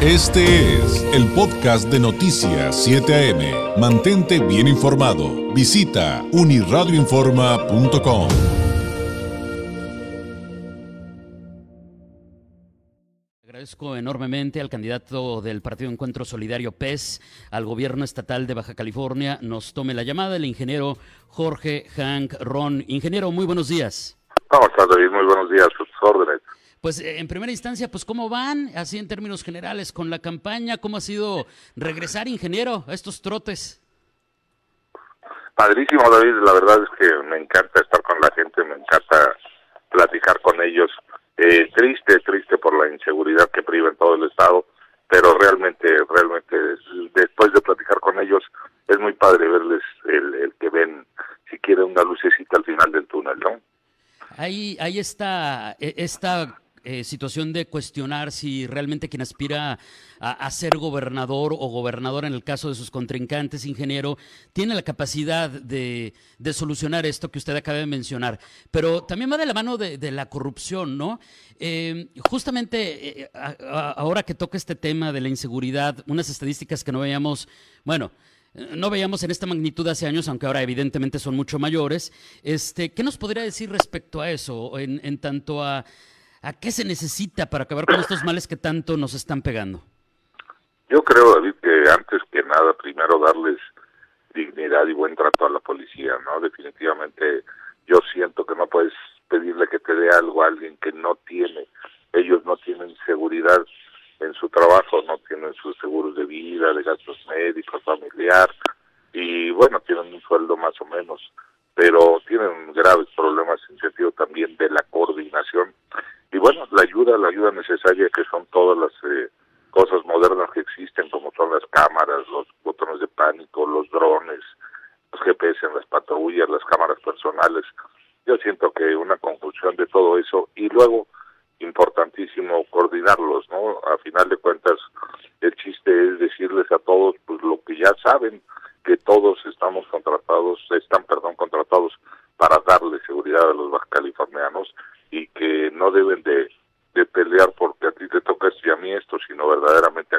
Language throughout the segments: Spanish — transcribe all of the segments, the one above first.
Este es el podcast de Noticias 7 AM. Mantente bien informado. Visita uniradioinforma.com. Agradezco enormemente al candidato del Partido Encuentro Solidario PES al gobierno estatal de Baja California. Nos tome la llamada el ingeniero Jorge Hank Ron. Ingeniero, muy buenos días. ¿Cómo estás, David? Muy buenos días. Sus órdenes. Pues eh, en primera instancia, pues cómo van, así en términos generales, con la campaña, cómo ha sido regresar, ingeniero, a estos trotes. Padrísimo, David. La verdad es que me encanta estar con la gente, me encanta platicar con ellos. Eh, triste, triste por la inseguridad que priva en todo el estado, pero realmente, realmente, después de platicar con ellos, es muy padre verles el, el que ven, si quiere, una lucecita al final del túnel, ¿no? Ahí, ahí está e, esta eh, situación de cuestionar si realmente quien aspira a, ser gobernador o gobernador en el caso de sus contrincantes, ingeniero, tiene la capacidad de, solucionar esto que usted acaba de mencionar. Pero también va de la mano de, la corrupción, ¿no? Eh, justamente eh, ahora que toca este tema de la inseguridad, unas estadísticas que no veíamos, bueno, no veíamos en esta magnitud hace años, aunque ahora evidentemente son mucho mayores. Este, ¿Qué nos podría decir respecto a eso, en, en tanto a ¿A qué se necesita para acabar con estos males que tanto nos están pegando? Yo creo, David, que antes que nada, primero darles dignidad y buen trato a la policía, ¿no? Definitivamente yo siento que no puedes pedirle que te dé algo a alguien que no tiene. Ellos no tienen seguridad en su trabajo, no tienen sus seguros de vida, de gastos médicos, familiar, y bueno, tienen un sueldo más o menos, pero tienen graves problemas en sentido también de la coordinación y bueno, la ayuda, la ayuda necesaria que son todas las eh, cosas modernas que existen, como son las cámaras, los botones de pánico, los drones, los GPS en las patrullas, las cámaras personales. Yo siento que una conclusión de todo eso y luego importantísimo coordinarlos, ¿no? A final de cuentas, el chiste es decirles a todos pues lo que ya saben, que todos estamos contratados, están, perdón, contratados para darle seguridad a los californianos y que no deben de, pelear porque a ti te toca esto y a mí esto, sino verdaderamente.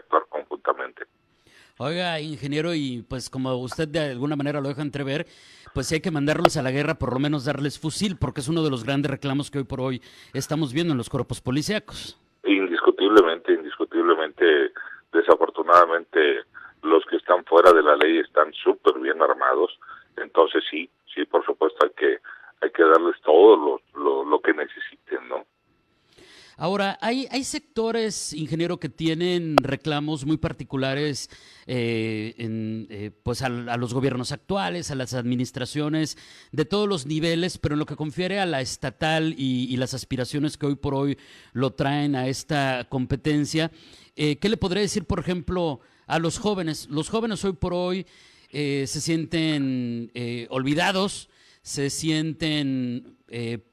Oiga, ingeniero, y pues como usted de alguna manera lo deja entrever, pues si hay que mandarlos a la guerra, por lo menos darles fusil, porque es uno de los grandes reclamos que hoy por hoy estamos viendo en los cuerpos policíacos. Indiscutiblemente, indiscutiblemente, desafortunadamente, los que están fuera de la ley están súper bien armados, entonces sí, sí, por supuesto hay que hay que darles todo lo, lo, que necesiten, ¿no? Ahora, hay, hay sectores, ingeniero, que tienen reclamos muy particulares eh, en, eh, pues a, los gobiernos actuales, a las administraciones de todos los niveles, pero en lo que confiere a la estatal y, las aspiraciones que hoy por hoy lo traen a esta competencia. Eh, ¿Qué le podría decir, por ejemplo, a los jóvenes? Los jóvenes hoy por hoy se sienten olvidados se sienten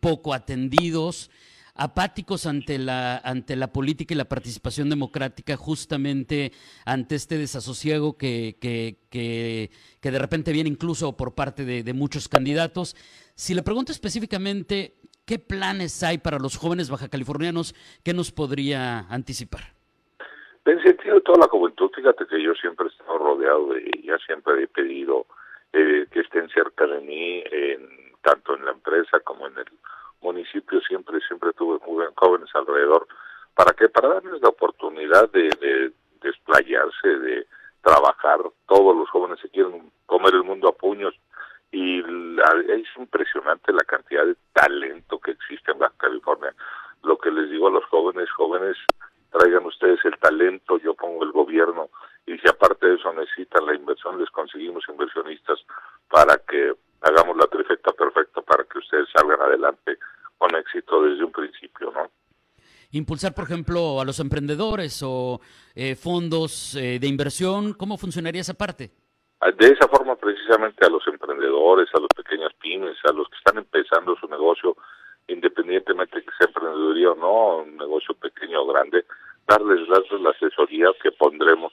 poco atendidos, apáticos ante la, ante la política y la participación democrática, justamente ante este desasosiego que, que, que, de repente viene incluso por parte de, muchos candidatos. Si le pregunto específicamente, ¿qué planes hay para los jóvenes bajacalifornianos? ¿Qué nos podría anticipar? En sentido de toda la juventud, fíjate que yo siempre he estado rodeado de ella, siempre he pedido eh, que estén cerca de mí, en, tanto en la empresa como en el municipio, siempre, siempre tuve muy jóvenes alrededor. ¿Para qué? Para darles la oportunidad de, de desplayarse, de trabajar. Todos los jóvenes se quieren comer el mundo a puños y es impresionante la cantidad de talento que existe en Baja California. Lo que les digo a los jóvenes, jóvenes, traigan ustedes el talento, yo pongo el gobierno, y si aparte de eso necesitan la inversión, les conseguimos inversionistas para que hagamos la trifecta perfecta para que ustedes salgan adelante con éxito desde un principio, ¿no? Impulsar, por ejemplo, a los emprendedores o eh, fondos eh, de inversión, ¿cómo funcionaría esa parte? Ah, de esa forma, precisamente, a los emprendedores, a los pequeños pymes, a los que están empezando su negocio, independientemente de que sea emprendeduría o no, un negocio pequeño o grande, darles, darles la asesoría que pondremos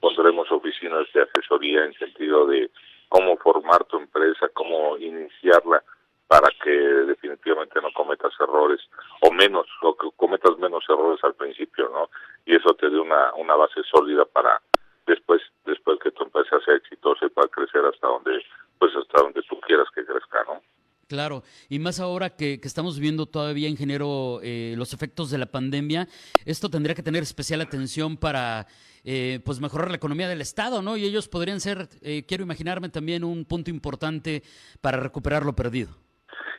pondremos oficinas de asesoría en sentido de cómo formar tu empresa, cómo iniciarla para que definitivamente no cometas errores o menos o que cometas menos errores al principio no y eso te dé una una base sólida para después después que tu empresa sea exitosa y para crecer hasta donde pues hasta donde tú quieras que crezca no Claro, y más ahora que, estamos viendo todavía, ingeniero, eh, los efectos de la pandemia, esto tendría que tener especial atención para eh, pues mejorar la economía del Estado, ¿no? Y ellos podrían ser, eh, quiero imaginarme, también un punto importante para recuperar lo perdido.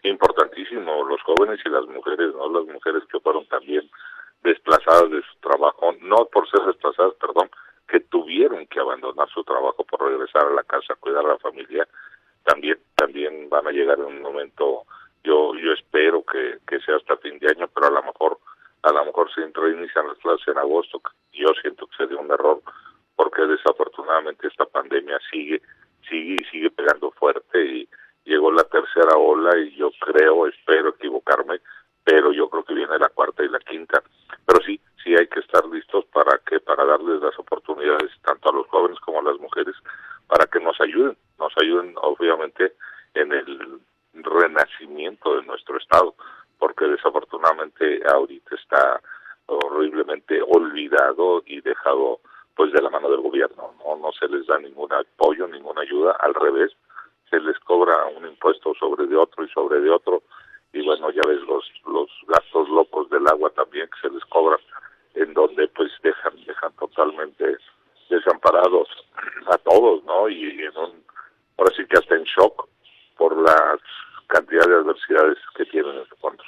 Importantísimo, los jóvenes y las mujeres, ¿no? Las mujeres que fueron también desplazadas de su trabajo, no por ser desplazadas, perdón, que tuvieron que abandonar su trabajo por regresar a la casa, cuidar a la familia, también también van a llegar en un momento yo yo espero que, que sea hasta fin de año pero a lo mejor a lo mejor se inician las clases en agosto yo siento que sería un error porque desafortunadamente esta pandemia sigue sigue sigue pegando fuerte y llegó la tercera ola y yo creo espero equivocarme pero yo creo que viene la cuarta y la quinta. Pero sí sí hay que estar listos para que para darles las oportunidades tanto a los jóvenes como a las mujeres para que nos ayuden nos ayuden obviamente en el renacimiento de nuestro Estado, porque desafortunadamente ahorita está horriblemente olvidado y dejado pues de la mano del gobierno, no, no se les da ningún apoyo, ninguna ayuda, al revés, se les cobra un impuesto sobre de otro y sobre de otro, y bueno, ya ves los, los gastos locos del agua también que se les cobran, en donde pues dejan, dejan totalmente desamparados a todos, ¿no? Y en un ahora sí que hasta en shock por la cantidad de adversidades que tienen en su contra.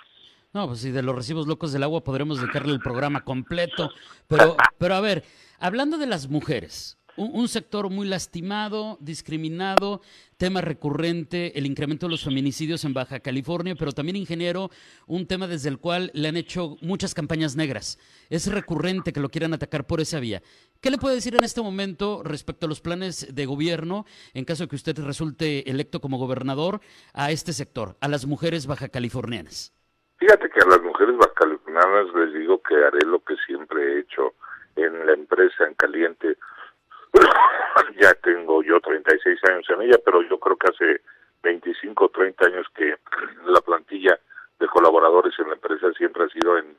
No, pues si de los recibos locos del agua podremos dedicarle el programa completo. Pero, pero a ver, hablando de las mujeres, un, sector muy lastimado, discriminado, tema recurrente, el incremento de los feminicidios en Baja California, pero también, ingeniero, un tema desde el cual le han hecho muchas campañas negras. Es recurrente que lo quieran atacar por esa vía. ¿Qué le puede decir en este momento respecto a los planes de gobierno, en caso de que usted resulte electo como gobernador, a este sector, a las mujeres baja californianas? Fíjate que a las mujeres baja californianas les digo que haré lo que siempre he hecho en la empresa en caliente ya tengo yo 36 años en ella, pero yo creo que hace 25 o 30 años que la plantilla de colaboradores en la empresa siempre ha sido en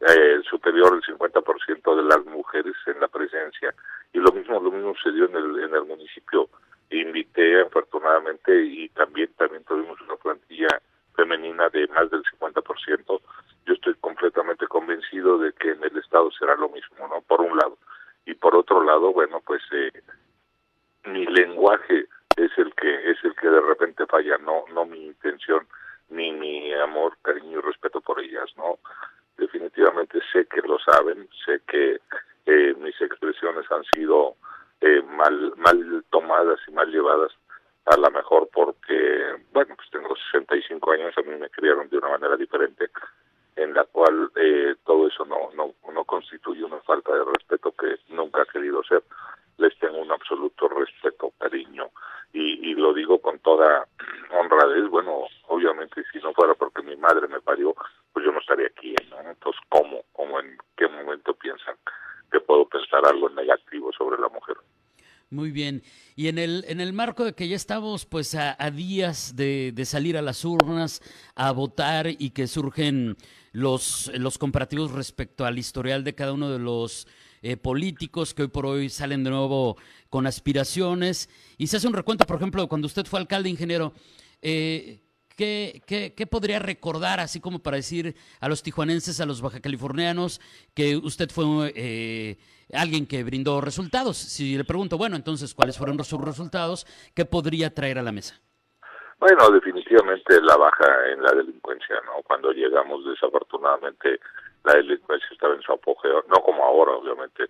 eh, superior al 50% de las mujeres en la presencia. Y lo mismo lo mismo sucedió en el en el municipio. Invité afortunadamente y también también tuvimos una plantilla femenina de más del 50% yo estoy completamente convencido de que en el estado será lo mismo no por un lado y por otro lado bueno pues eh, mi lenguaje es el que es el que de repente falla mi intención ni mi amor cariño y respeto por ellas no definitivamente sé que lo saben sé que eh, mis expresiones han sido eh, mal mal tomadas y mal llevadas a lo mejor porque bueno pues tengo 65 años a mí me criaron de una manera diferente en la cual eh, todo eso no, no, no constituye una falta de respeto que nunca ha querido ser. Les tengo un absoluto respeto, cariño, y, y lo digo con toda honradez. Bueno, obviamente, si no fuera porque mi madre me parió, pues yo no estaría aquí. ¿no? Entonces, ¿cómo? ¿Cómo en qué momento piensan que puedo pensar algo negativo sobre la mujer? Muy bien. Y en el, en el marco de que ya estamos pues a, días de, de, salir a las urnas a votar y que surgen los, los comparativos respecto al historial de cada uno de los eh, políticos que hoy por hoy salen de nuevo con aspiraciones. Y se hace un recuento, por ejemplo, cuando usted fue alcalde, ingeniero, eh, ¿qué, qué, podría recordar, así como para decir a los tijuanenses, a los baja californianos, que usted fue eh, alguien que brindó resultados? Si le pregunto, bueno, entonces, ¿cuáles fueron sus resultados? ¿Qué podría traer a la mesa? Bueno, definitivamente la baja en la delincuencia, ¿no? Cuando llegamos, desafortunadamente, la delincuencia estaba en su apogeo, no como ahora, obviamente,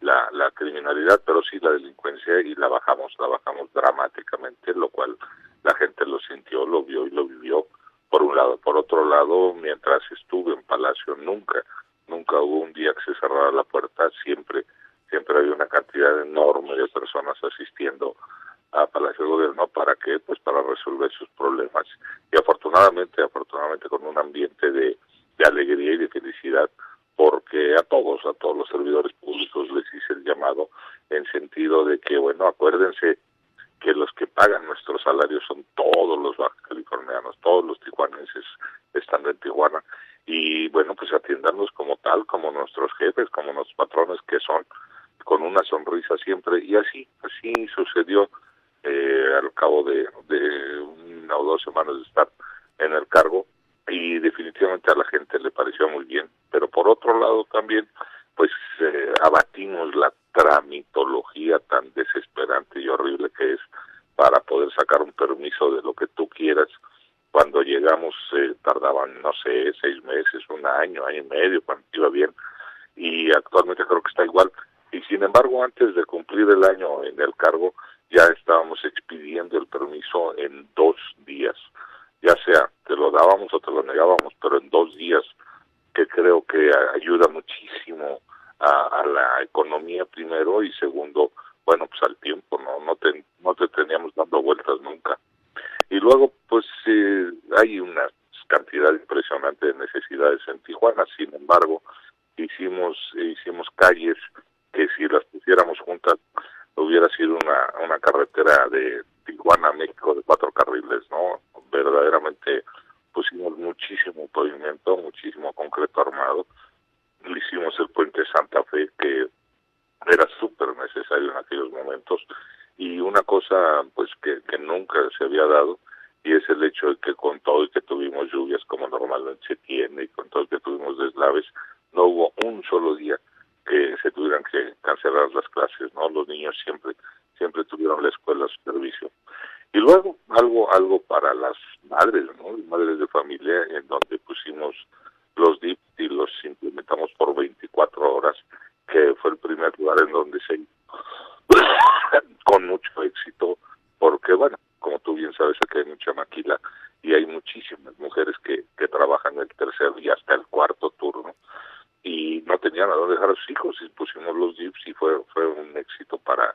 la, la criminalidad, pero sí la delincuencia y la bajamos, la bajamos dramáticamente, lo cual la gente lo sintió, lo vio y lo vivió, por un lado. Por otro lado, mientras estuve en Palacio, nunca, nunca hubo un día que se cerrara la puerta, siempre, siempre había una cantidad enorme de personas asistiendo a Palacio de Gobierno. Para qué pues para resolver sus problemas. Y afortunadamente afortunadamente con un ambiente de, de alegría y de felicidad porque a todos a todos los servidores públicos les hice el llamado en sentido de que bueno acuérdense que los que pagan nuestros salarios son todos los californianos todos los tijuanenses estando en Tijuana. Y bueno, pues atiendanlos como tal, como nuestros jefes, como nuestros patrones que son, con una sonrisa siempre. Y así, así sucedió eh, al cabo de, de una o dos semanas de estar en el cargo. Y definitivamente a la gente le pareció muy bien, pero por otro lado también pues eh, abatimos la tramitología tan desesperante y horrible que es para poder sacar un permiso de lo que tú quieras. Cuando llegamos eh, tardaban, no sé, seis meses, un año, año y medio, cuando iba bien, y actualmente creo que está igual. Y sin embargo, antes de cumplir el año en el cargo, ya estábamos expidiendo el permiso en dos días. Ya sea te lo dábamos o te lo negábamos, pero en dos días, que creo que ayuda muchísimo a, la economía primero y segundo, bueno, pues al tiempo, no no te, no te teníamos dando vueltas nunca. Y luego, pues eh, hay una cantidad impresionante de necesidades en Tijuana, sin embargo, hicimos hicimos calles que si las pusiéramos juntas hubiera sido una, una carretera de Tijuana México de cuatro carriles, ¿no? Verdaderamente pusimos muchísimo pavimento, muchísimo concreto armado hicimos el puente Santa Fe, que era súper necesario en aquellos momentos, y una cosa pues que, que nunca se había dado, y es el hecho de que con todo y que tuvimos lluvias como normalmente se tiene, y con todo y que tuvimos deslaves, no hubo un solo día que se tuvieran que cancelar las clases, ¿no? Los niños siempre siempre tuvieron la escuela a su servicio. Y luego algo algo para las madres, ¿no? Madres de familia en donde pusimos los DIP y los 24 horas, que fue el primer lugar en donde se con mucho éxito, porque bueno, como tú bien sabes, aquí hay mucha maquila y hay muchísimas mujeres que, que trabajan el tercer y hasta el cuarto turno y no tenían a dónde dejar a sus hijos y pusimos los DIPs y fue, fue un éxito para,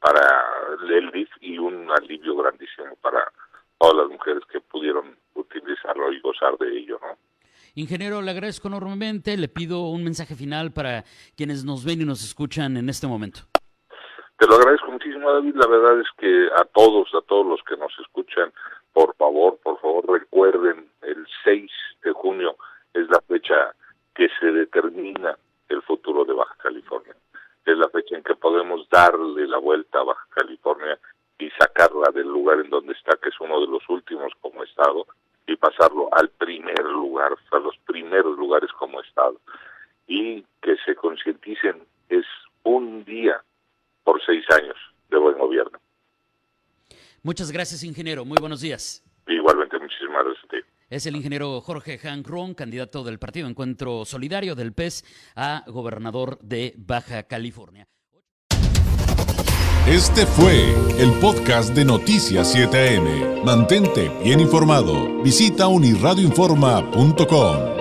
para el DIF y un alivio grandísimo para todas las mujeres que pudieron utilizarlo y gozar de ello, ¿no? Ingeniero, le agradezco enormemente. Le pido un mensaje final para quienes nos ven y nos escuchan en este momento. Te lo agradezco muchísimo, David. La verdad es que a todos, a todos los que nos escuchan, por favor, por favor, recuerden, el 6 de junio es la fecha que se determina el futuro de Baja California. Es la fecha en que podemos darle la vuelta a Baja California y sacarla del lugar en donde está, que es uno de los últimos como Estado, y pasarlo al primer lugar, a los primeros lugares como Estado. Y que se concienticen, es un día por seis años de buen gobierno. Muchas gracias, ingeniero. Muy buenos días. Igualmente, muchísimas gracias a ti. Es el ingeniero Jorge Ron, candidato del Partido Encuentro Solidario del PES a gobernador de Baja California. Este fue el podcast de Noticias 7am. Mantente bien informado. Visita unirradioinforma.com.